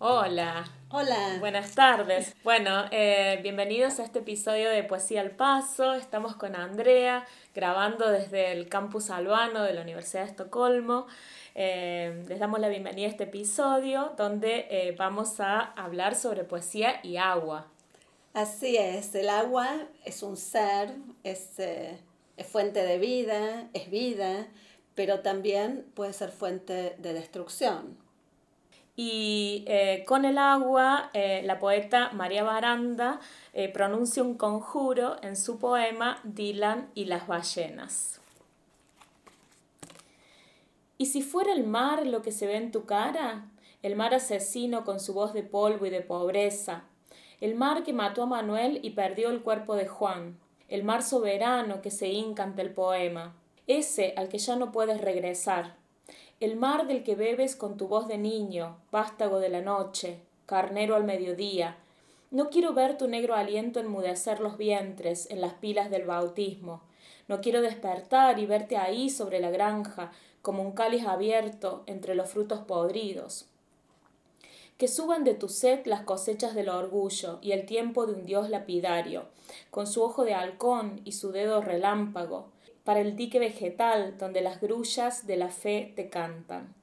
Hola. Hola. Buenas tardes. Bueno, eh, bienvenidos a este episodio de Poesía al Paso. Estamos con Andrea grabando desde el campus albano de la Universidad de Estocolmo. Eh, les damos la bienvenida a este episodio donde eh, vamos a hablar sobre poesía y agua. Así es, el agua es un ser, es, es fuente de vida, es vida, pero también puede ser fuente de destrucción. Y eh, con el agua, eh, la poeta María Baranda eh, pronuncia un conjuro en su poema Dylan y las ballenas. ¿Y si fuera el mar lo que se ve en tu cara? El mar asesino con su voz de polvo y de pobreza. El mar que mató a Manuel y perdió el cuerpo de Juan. El mar soberano que se hinca ante el poema. Ese al que ya no puedes regresar el mar del que bebes con tu voz de niño, vástago de la noche, carnero al mediodía. No quiero ver tu negro aliento enmudecer los vientres en las pilas del bautismo. No quiero despertar y verte ahí sobre la granja, como un cáliz abierto entre los frutos podridos. Que suban de tu sed las cosechas del orgullo y el tiempo de un dios lapidario, con su ojo de halcón y su dedo relámpago, para el dique vegetal donde las grullas de la fe te cantan.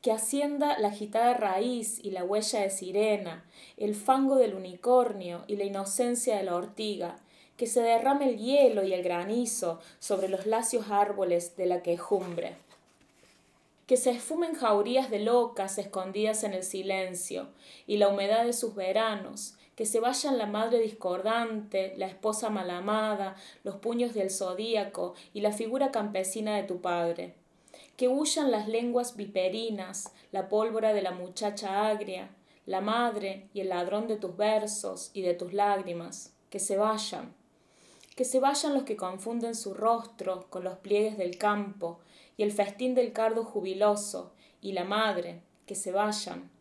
Que ascienda la agitada raíz y la huella de sirena, el fango del unicornio y la inocencia de la ortiga, que se derrame el hielo y el granizo sobre los lacios árboles de la quejumbre. Que se esfumen jaurías de locas escondidas en el silencio y la humedad de sus veranos, que se vayan la madre discordante, la esposa malamada, los puños del zodíaco y la figura campesina de tu padre. Que huyan las lenguas viperinas, la pólvora de la muchacha agria, la madre y el ladrón de tus versos y de tus lágrimas. Que se vayan. Que se vayan los que confunden su rostro con los pliegues del campo y el festín del cardo jubiloso, y la madre, que se vayan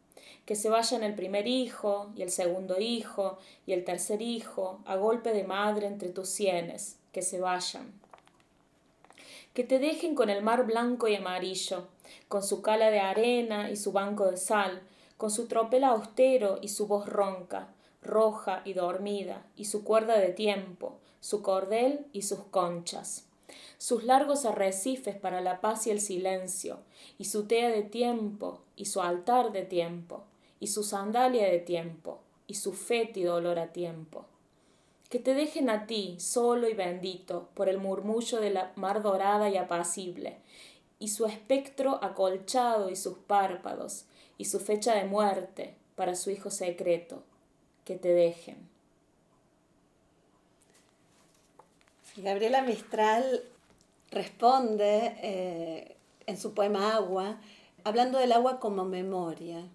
que se vayan el primer hijo y el segundo hijo y el tercer hijo a golpe de madre entre tus sienes, que se vayan. Que te dejen con el mar blanco y amarillo, con su cala de arena y su banco de sal, con su tropel austero y su voz ronca, roja y dormida, y su cuerda de tiempo, su cordel y sus conchas sus largos arrecifes para la paz y el silencio, y su tea de tiempo, y su altar de tiempo, y su sandalia de tiempo, y su fétido olor a tiempo. Que te dejen a ti, solo y bendito, por el murmullo de la mar dorada y apacible, y su espectro acolchado y sus párpados, y su fecha de muerte para su hijo secreto. Que te dejen. Gabriela Mistral responde eh, en su poema Agua, hablando del agua como memoria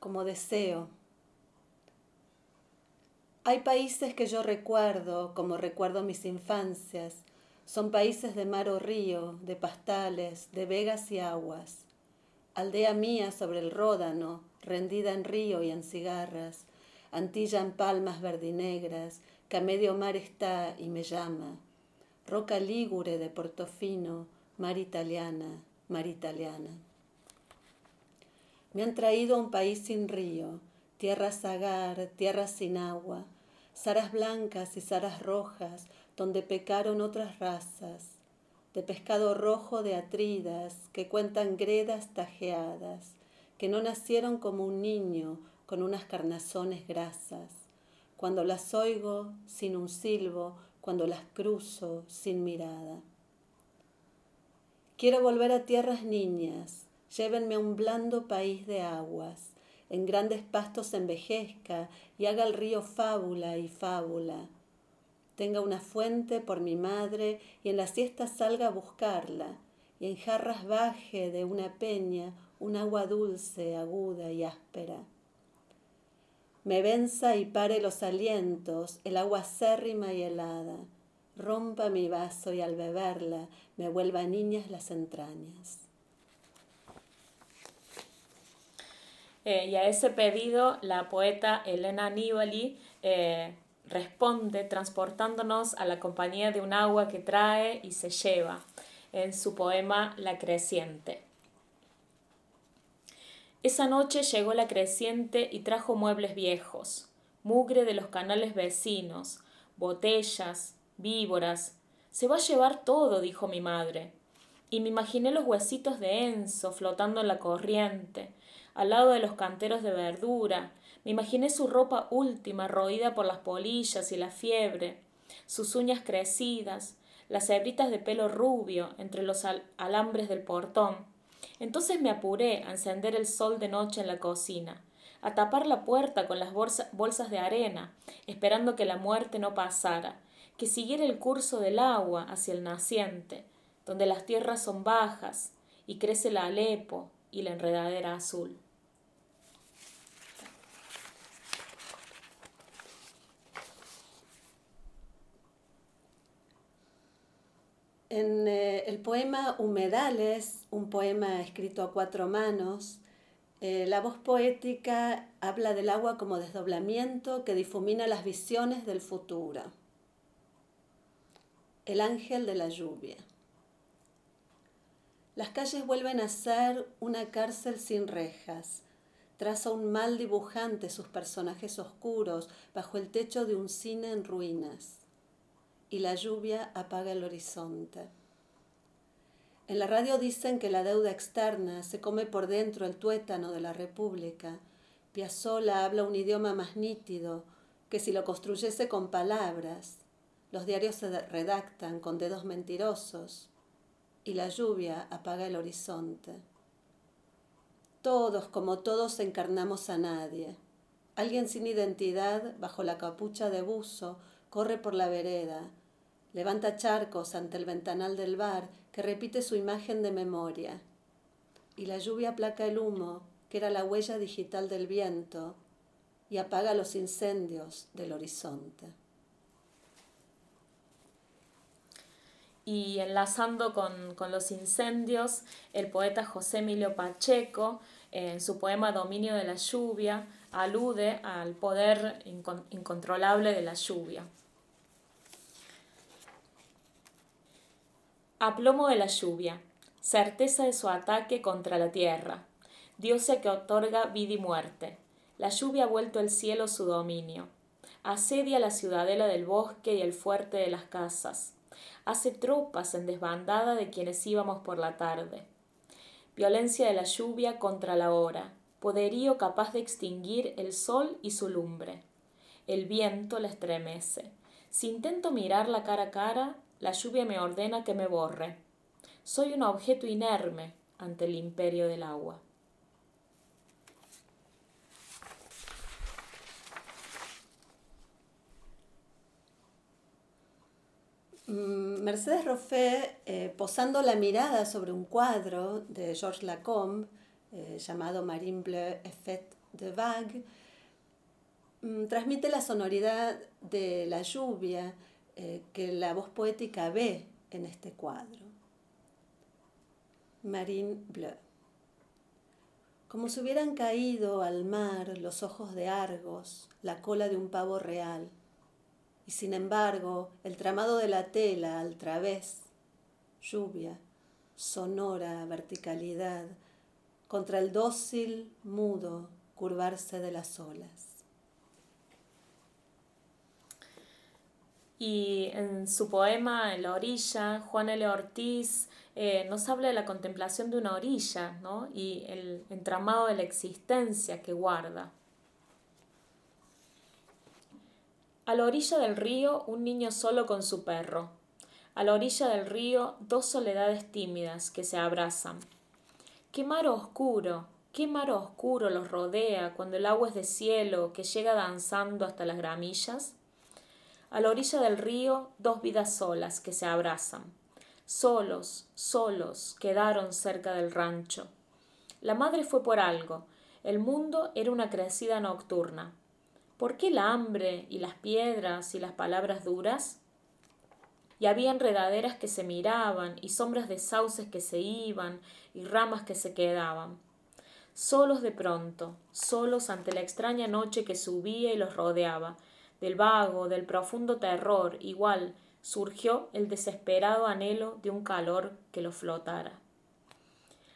como deseo. Hay países que yo recuerdo como recuerdo mis infancias. Son países de mar o río, de pastales, de vegas y aguas. Aldea mía sobre el Ródano, rendida en río y en cigarras. Antilla en palmas verdinegras, que a medio mar está y me llama. Roca lígure de Portofino, mar italiana, mar italiana. Me han traído a un país sin río, tierra sagar, tierra sin agua, zaras blancas y zaras rojas, donde pecaron otras razas, de pescado rojo de atridas que cuentan gredas tajeadas, que no nacieron como un niño con unas carnazones grasas. Cuando las oigo sin un silbo, cuando las cruzo sin mirada. Quiero volver a tierras niñas, Llévenme a un blando país de aguas, en grandes pastos envejezca y haga el río fábula y fábula. Tenga una fuente por mi madre y en la siesta salga a buscarla, y en jarras baje de una peña un agua dulce, aguda y áspera. Me venza y pare los alientos, el agua acérrima y helada. Rompa mi vaso y al beberla me vuelva niñas las entrañas. Eh, y a ese pedido la poeta Elena Nibali eh, responde transportándonos a la compañía de un agua que trae y se lleva en su poema La Creciente. Esa noche llegó la creciente y trajo muebles viejos, mugre de los canales vecinos, botellas, víboras. Se va a llevar todo, dijo mi madre. Y me imaginé los huesitos de Enzo flotando en la corriente, al lado de los canteros de verdura. Me imaginé su ropa última, roída por las polillas y la fiebre, sus uñas crecidas, las hebritas de pelo rubio entre los alambres del portón. Entonces me apuré a encender el sol de noche en la cocina, a tapar la puerta con las bolsas de arena, esperando que la muerte no pasara, que siguiera el curso del agua hacia el naciente, donde las tierras son bajas y crece la Alepo y la enredadera azul. En eh, el poema Humedales, un poema escrito a cuatro manos, eh, la voz poética habla del agua como desdoblamiento que difumina las visiones del futuro. El ángel de la lluvia. Las calles vuelven a ser una cárcel sin rejas. Traza un mal dibujante sus personajes oscuros bajo el techo de un cine en ruinas y la lluvia apaga el horizonte. En la radio dicen que la deuda externa se come por dentro el tuétano de la República. Piazzolla habla un idioma más nítido que si lo construyese con palabras. Los diarios se redactan con dedos mentirosos y la lluvia apaga el horizonte. Todos, como todos, encarnamos a nadie. Alguien sin identidad, bajo la capucha de buzo, corre por la vereda, levanta charcos ante el ventanal del bar que repite su imagen de memoria, y la lluvia aplaca el humo, que era la huella digital del viento, y apaga los incendios del horizonte. Y enlazando con, los incendios, el poeta José Emilio Pacheco, en su poema Dominio de la lluvia, alude al poder incontrolable de la lluvia. Aplomo de la lluvia, certeza de su ataque contra la tierra, diosa que otorga vida y muerte. La lluvia ha vuelto el cielo su dominio. Asedia la ciudadela del bosque y el fuerte de las casas. Hace tropas en desbandada de quienes íbamos por la tarde. Violencia de la lluvia contra la hora, poderío capaz de extinguir el sol y su lumbre. El viento la estremece. Si intento mirarla cara a cara, la lluvia me ordena que me borre. Soy un objeto inerme ante el imperio del agua. Mm, Mercedes Roffé, eh, posando la mirada sobre un cuadro de Georges Lacombe eh, llamado Marine Bleu Effet de Vague, mm, transmite la sonoridad de la lluvia, eh, que la voz poética ve en este cuadro. Marine Bleu. Como si hubieran caído al mar los ojos de Argos, la cola de un pavo real, y sin embargo el tramado de la tela al través, lluvia, sonora verticalidad, contra el dócil, mudo curvarse de las olas. Y en su poema la orilla, Juan L. Ortiz eh, nos habla de la contemplación de una orilla ¿no? y el entramado de la existencia que guarda. A la orilla del río, un niño solo con su perro. A la orilla del río, dos soledades tímidas que se abrazan. Qué mar oscuro, qué mar oscuro los rodea cuando el agua es de cielo que llega danzando hasta las gramillas. A la orilla del río, dos vidas solas que se abrazan. Solos, solos, quedaron cerca del rancho. La madre fue por algo. El mundo era una crecida nocturna. ¿Por qué el hambre y las piedras y las palabras duras? Y había enredaderas que se miraban y sombras de sauces que se iban y ramas que se quedaban. Solos de pronto, solos ante la extraña noche que subía y los rodeaba, del vago, del profundo terror, igual, surgió el desesperado anhelo de un calor que lo flotara.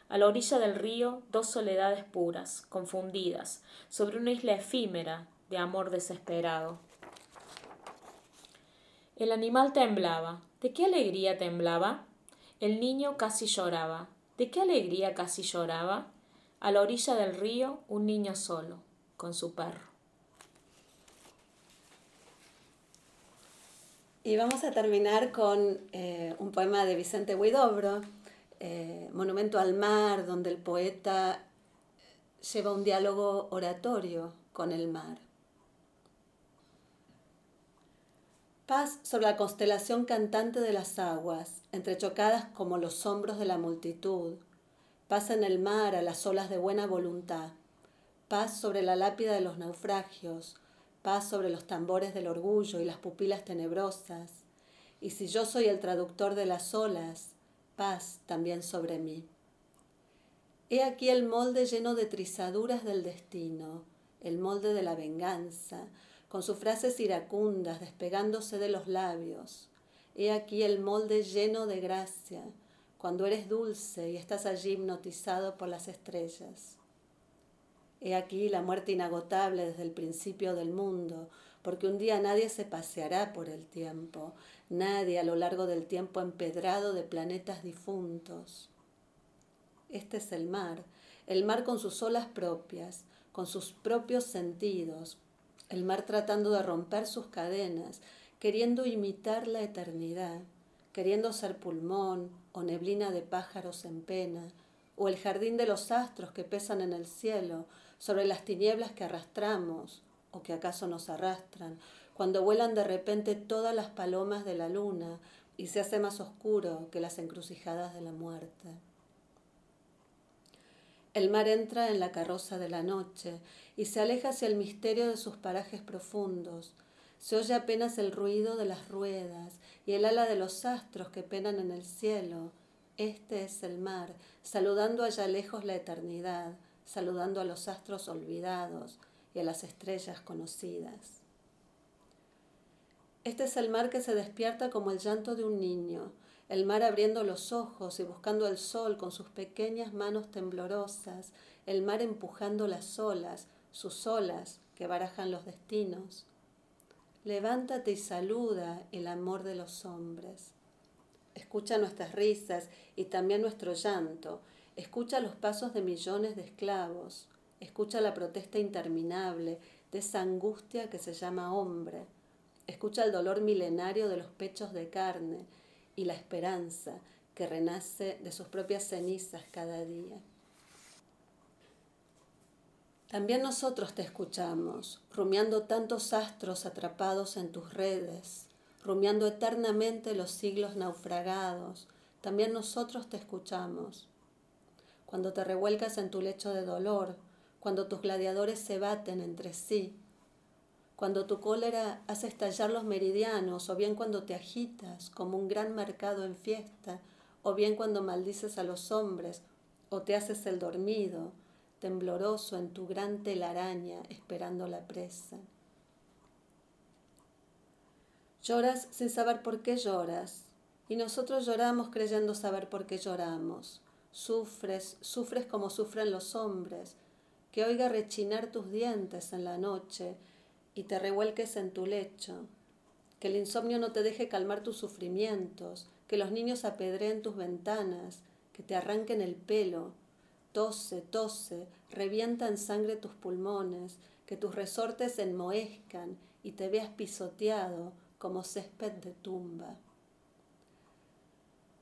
A la orilla del río, dos soledades puras, confundidas, sobre una isla efímera de amor desesperado. El animal temblaba. ¿De qué alegría temblaba? El niño casi lloraba. ¿De qué alegría casi lloraba? A la orilla del río, un niño solo, con su perro. Y vamos a terminar con eh, un poema de Vicente Huidobro, eh, Monumento al Mar, donde el poeta lleva un diálogo oratorio con el mar. Paz sobre la constelación cantante de las aguas, entrechocadas como los hombros de la multitud. Paz en el mar a las olas de buena voluntad. Paz sobre la lápida de los naufragios, paz sobre los tambores del orgullo y las pupilas tenebrosas, y si yo soy el traductor de las olas, paz también sobre mí. He aquí el molde lleno de trizaduras del destino, el molde de la venganza, con sus frases iracundas despegándose de los labios. He aquí el molde lleno de gracia, cuando eres dulce y estás allí hipnotizado por las estrellas. He aquí la muerte inagotable desde el principio del mundo, porque un día nadie se paseará por el tiempo, nadie a lo largo del tiempo empedrado de planetas difuntos. Este es el mar, el mar con sus olas propias, con sus propios sentidos, el mar tratando de romper sus cadenas, queriendo imitar la eternidad, queriendo ser pulmón o neblina de pájaros en pena, o el jardín de los astros que pesan en el cielo, sobre las tinieblas que arrastramos o que acaso nos arrastran, cuando vuelan de repente todas las palomas de la luna y se hace más oscuro que las encrucijadas de la muerte. El mar entra en la carroza de la noche y se aleja hacia el misterio de sus parajes profundos. Se oye apenas el ruido de las ruedas y el ala de los astros que penan en el cielo. Este es el mar, saludando allá lejos la eternidad, saludando a los astros olvidados y a las estrellas conocidas. Este es el mar que se despierta como el llanto de un niño, el mar abriendo los ojos y buscando el sol con sus pequeñas manos temblorosas, el mar empujando las olas, sus olas que barajan los destinos. Levántate y saluda el amor de los hombres. Escucha nuestras risas y también nuestro llanto, Escucha los pasos de millones de esclavos, escucha la protesta interminable de esa angustia que se llama hombre, escucha el dolor milenario de los pechos de carne y la esperanza que renace de sus propias cenizas cada día. También nosotros te escuchamos, rumiando tantos astros atrapados en tus redes, rumiando eternamente los siglos naufragados. También nosotros te escuchamos, cuando te revuelcas en tu lecho de dolor, cuando tus gladiadores se baten entre sí, cuando tu cólera hace estallar los meridianos, o bien cuando te agitas como un gran mercado en fiesta, o bien cuando maldices a los hombres, o te haces el dormido, tembloroso en tu gran telaraña esperando la presa. Lloras sin saber por qué lloras, y nosotros lloramos creyendo saber por qué lloramos. Sufres, sufres como sufren los hombres, que oiga rechinar tus dientes en la noche y te revuelques en tu lecho, que el insomnio no te deje calmar tus sufrimientos, que los niños apedreen tus ventanas, que te arranquen el pelo, tose, tose, revienta en sangre tus pulmones, que tus resortes enmohezcan y te veas pisoteado como césped de tumba.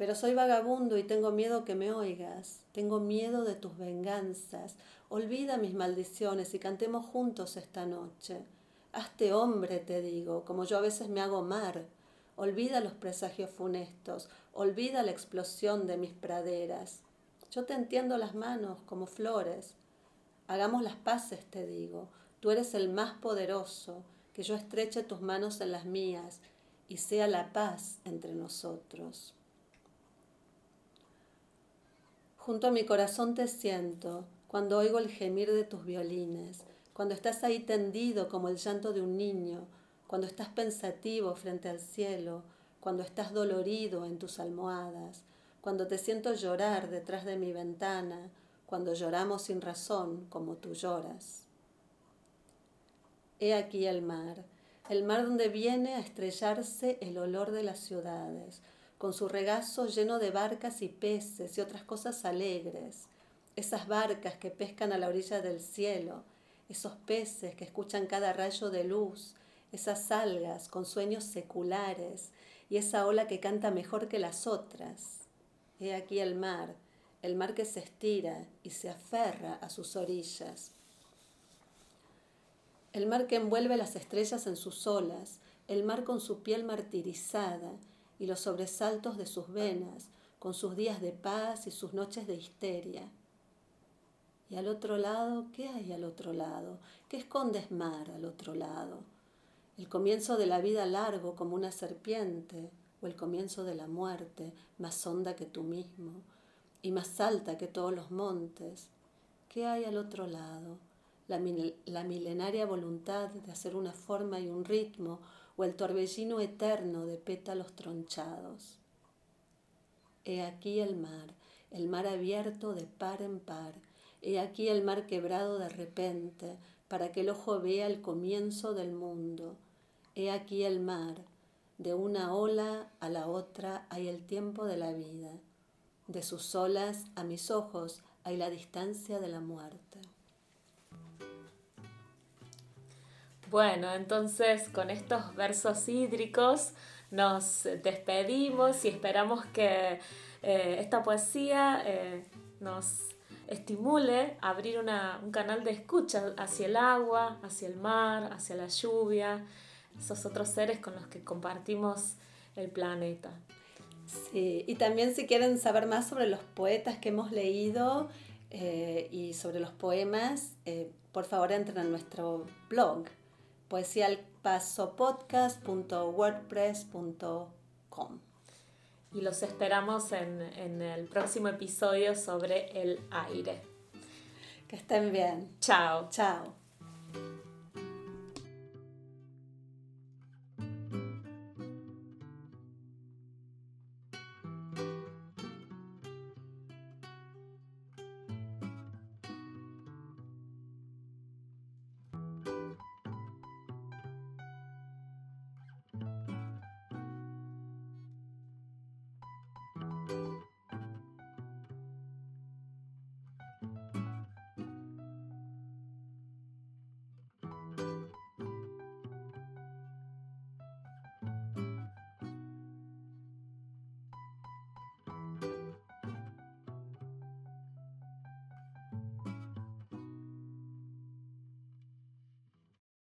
Pero soy vagabundo y tengo miedo que me oigas, tengo miedo de tus venganzas. Olvida mis maldiciones y cantemos juntos esta noche. Hazte hombre, te digo, como yo a veces me hago mar. Olvida los presagios funestos, olvida la explosión de mis praderas. Yo te entiendo las manos como flores. Hagamos las paces, te digo. Tú eres el más poderoso, que yo estreche tus manos en las mías y sea la paz entre nosotros. Junto a mi corazón te siento cuando oigo el gemir de tus violines, cuando estás ahí tendido como el llanto de un niño, cuando estás pensativo frente al cielo, cuando estás dolorido en tus almohadas, cuando te siento llorar detrás de mi ventana, cuando lloramos sin razón como tú lloras. He aquí el mar, el mar donde viene a estrellarse el olor de las ciudades, con su regazo lleno de barcas y peces y otras cosas alegres, esas barcas que pescan a la orilla del cielo, esos peces que escuchan cada rayo de luz, esas algas con sueños seculares y esa ola que canta mejor que las otras. He aquí el mar, el mar que se estira y se aferra a sus orillas. El mar que envuelve las estrellas en sus olas, el mar con su piel martirizada y los sobresaltos de sus venas, con sus días de paz y sus noches de histeria. Y al otro lado, ¿qué hay al otro lado? ¿Qué escondes mar al otro lado? El comienzo de la vida largo como una serpiente, o el comienzo de la muerte, más honda que tú mismo, y más alta que todos los montes. ¿Qué hay al otro lado? La, la milenaria voluntad de hacer una forma y un ritmo, o el torbellino eterno de pétalos tronchados. He aquí el mar, el mar abierto de par en par, He aquí el mar quebrado de repente, para que el ojo vea el comienzo del mundo. He aquí el mar, de una ola a la otra hay el tiempo de la vida. De sus olas a mis ojos hay la distancia de la muerte. Bueno, entonces con estos versos hídricos nos despedimos y esperamos que eh, esta poesía eh, nos estimule abrir un canal de escucha hacia el agua, hacia el mar, hacia la lluvia, esos otros seres con los que compartimos el planeta. Sí, y también si quieren saber más sobre los poetas que hemos leído eh, y sobre los poemas, por favor entren a nuestro blog, poesialpasopodcast.wordpress.com y los esperamos en, en el próximo episodio sobre el aire. Que estén bien. Chao. Chao.